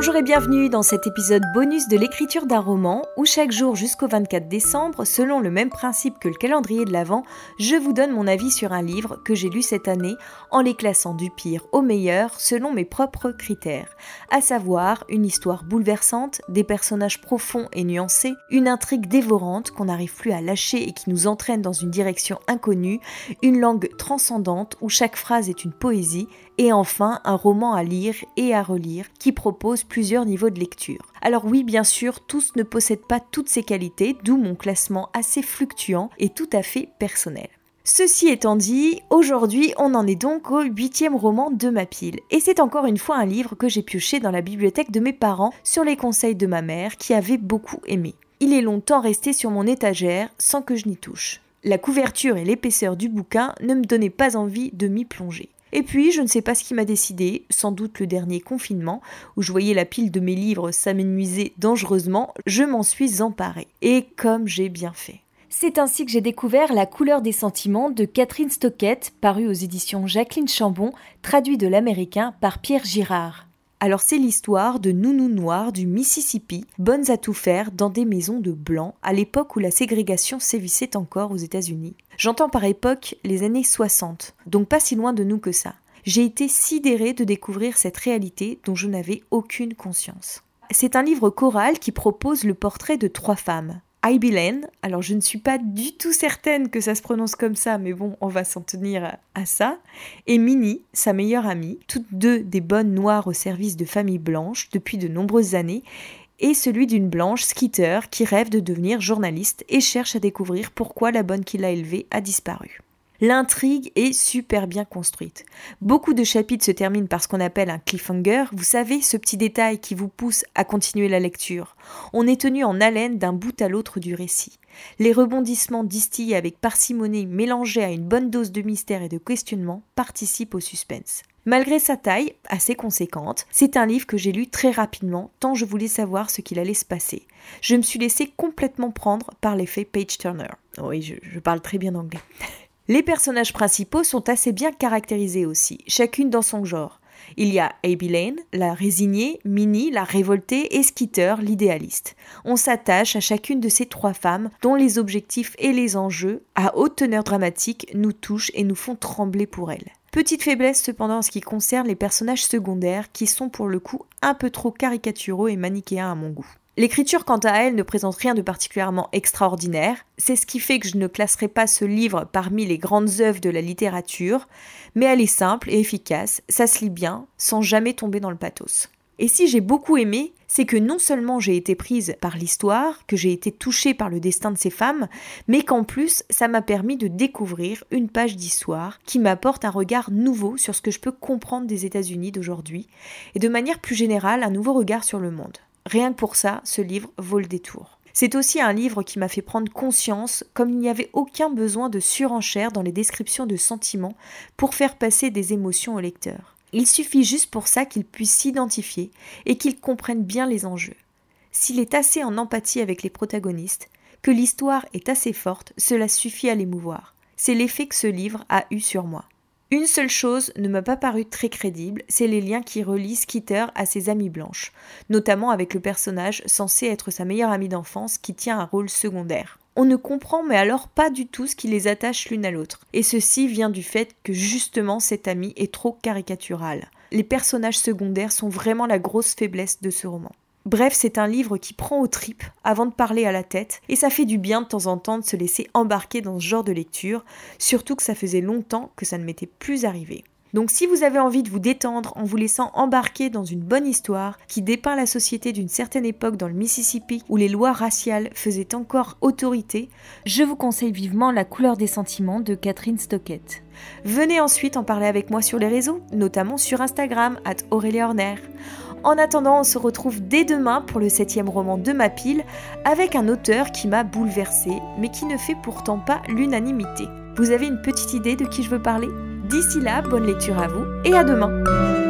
Bonjour et bienvenue dans cet épisode bonus de l'écriture d'un roman où chaque jour jusqu'au 24 décembre, selon le même principe que le calendrier de l'Avent, je vous donne mon avis sur un livre que j'ai lu cette année en les classant du pire au meilleur selon mes propres critères, à savoir une histoire bouleversante, des personnages profonds et nuancés, une intrigue dévorante qu'on n'arrive plus à lâcher et qui nous entraîne dans une direction inconnue, une langue transcendante où chaque phrase est une poésie et enfin un roman à lire et à relire qui propose plusieurs niveaux de lecture. Alors oui, bien sûr, tous ne possèdent pas toutes ces qualités, d'où mon classement assez fluctuant et tout à fait personnel. Ceci étant dit, aujourd'hui on en est donc au huitième roman de ma pile. Et c'est encore une fois un livre que j'ai pioché dans la bibliothèque de mes parents sur les conseils de ma mère qui avait beaucoup aimé. Il est longtemps resté sur mon étagère sans que je n'y touche. La couverture et l'épaisseur du bouquin ne me donnaient pas envie de m'y plonger. Et puis, je ne sais pas ce qui m'a décidé, sans doute le dernier confinement, où je voyais la pile de mes livres s'amenuiser dangereusement, je m'en suis emparée. Et comme j'ai bien fait. C'est ainsi que j'ai découvert La couleur des sentiments de Catherine Stockett, paru aux éditions Jacqueline Chambon, traduit de l'américain par Pierre Girard. Alors c'est l'histoire de nounous noirs du Mississippi, bonnes à tout faire dans des maisons de blancs à l'époque où la ségrégation sévissait encore aux États-Unis. J'entends par époque les années 60, donc pas si loin de nous que ça. J'ai été sidérée de découvrir cette réalité dont je n'avais aucune conscience. C'est un livre choral qui propose le portrait de trois femmes. Lane, alors je ne suis pas du tout certaine que ça se prononce comme ça, mais bon, on va s'en tenir à ça, et Minnie, sa meilleure amie, toutes deux des bonnes noires au service de familles blanches depuis de nombreuses années, et celui d'une blanche skitter qui rêve de devenir journaliste et cherche à découvrir pourquoi la bonne qui l'a élevée a disparu. L'intrigue est super bien construite. Beaucoup de chapitres se terminent par ce qu'on appelle un cliffhanger, vous savez, ce petit détail qui vous pousse à continuer la lecture. On est tenu en haleine d'un bout à l'autre du récit. Les rebondissements distillés avec parcimonie mélangés à une bonne dose de mystère et de questionnement participent au suspense. Malgré sa taille assez conséquente, c'est un livre que j'ai lu très rapidement tant je voulais savoir ce qu'il allait se passer. Je me suis laissé complètement prendre par l'effet Page Turner. Oui, je, je parle très bien anglais. Les personnages principaux sont assez bien caractérisés aussi, chacune dans son genre. Il y a Abby Lane, la résignée, Minnie, la révoltée, et Skitter, l'idéaliste. On s'attache à chacune de ces trois femmes dont les objectifs et les enjeux, à haute teneur dramatique, nous touchent et nous font trembler pour elles. Petite faiblesse cependant en ce qui concerne les personnages secondaires qui sont pour le coup un peu trop caricaturaux et manichéens à mon goût. L'écriture, quant à elle, ne présente rien de particulièrement extraordinaire. C'est ce qui fait que je ne classerai pas ce livre parmi les grandes œuvres de la littérature, mais elle est simple et efficace, ça se lit bien, sans jamais tomber dans le pathos. Et si j'ai beaucoup aimé, c'est que non seulement j'ai été prise par l'histoire, que j'ai été touchée par le destin de ces femmes, mais qu'en plus ça m'a permis de découvrir une page d'histoire qui m'apporte un regard nouveau sur ce que je peux comprendre des États-Unis d'aujourd'hui, et de manière plus générale un nouveau regard sur le monde. Rien que pour ça, ce livre vaut le détour. C'est aussi un livre qui m'a fait prendre conscience comme il n'y avait aucun besoin de surenchère dans les descriptions de sentiments pour faire passer des émotions au lecteur. Il suffit juste pour ça qu'il puisse s'identifier et qu'il comprenne bien les enjeux. S'il est assez en empathie avec les protagonistes, que l'histoire est assez forte, cela suffit à l'émouvoir. C'est l'effet que ce livre a eu sur moi. Une seule chose ne m'a pas paru très crédible, c'est les liens qui relient Skitter à ses amies blanches, notamment avec le personnage censé être sa meilleure amie d'enfance qui tient un rôle secondaire. On ne comprend mais alors pas du tout ce qui les attache l'une à l'autre, et ceci vient du fait que justement cette amie est trop caricaturale. Les personnages secondaires sont vraiment la grosse faiblesse de ce roman. Bref, c'est un livre qui prend aux tripes avant de parler à la tête, et ça fait du bien de temps en temps de se laisser embarquer dans ce genre de lecture, surtout que ça faisait longtemps que ça ne m'était plus arrivé. Donc si vous avez envie de vous détendre en vous laissant embarquer dans une bonne histoire qui dépeint la société d'une certaine époque dans le Mississippi où les lois raciales faisaient encore autorité, je vous conseille vivement La couleur des sentiments de Catherine Stockett. Venez ensuite en parler avec moi sur les réseaux, notamment sur Instagram, at Aurélie Horner. En attendant, on se retrouve dès demain pour le septième roman de ma pile, avec un auteur qui m'a bouleversé, mais qui ne fait pourtant pas l'unanimité. Vous avez une petite idée de qui je veux parler? D'ici là, bonne lecture à vous et à demain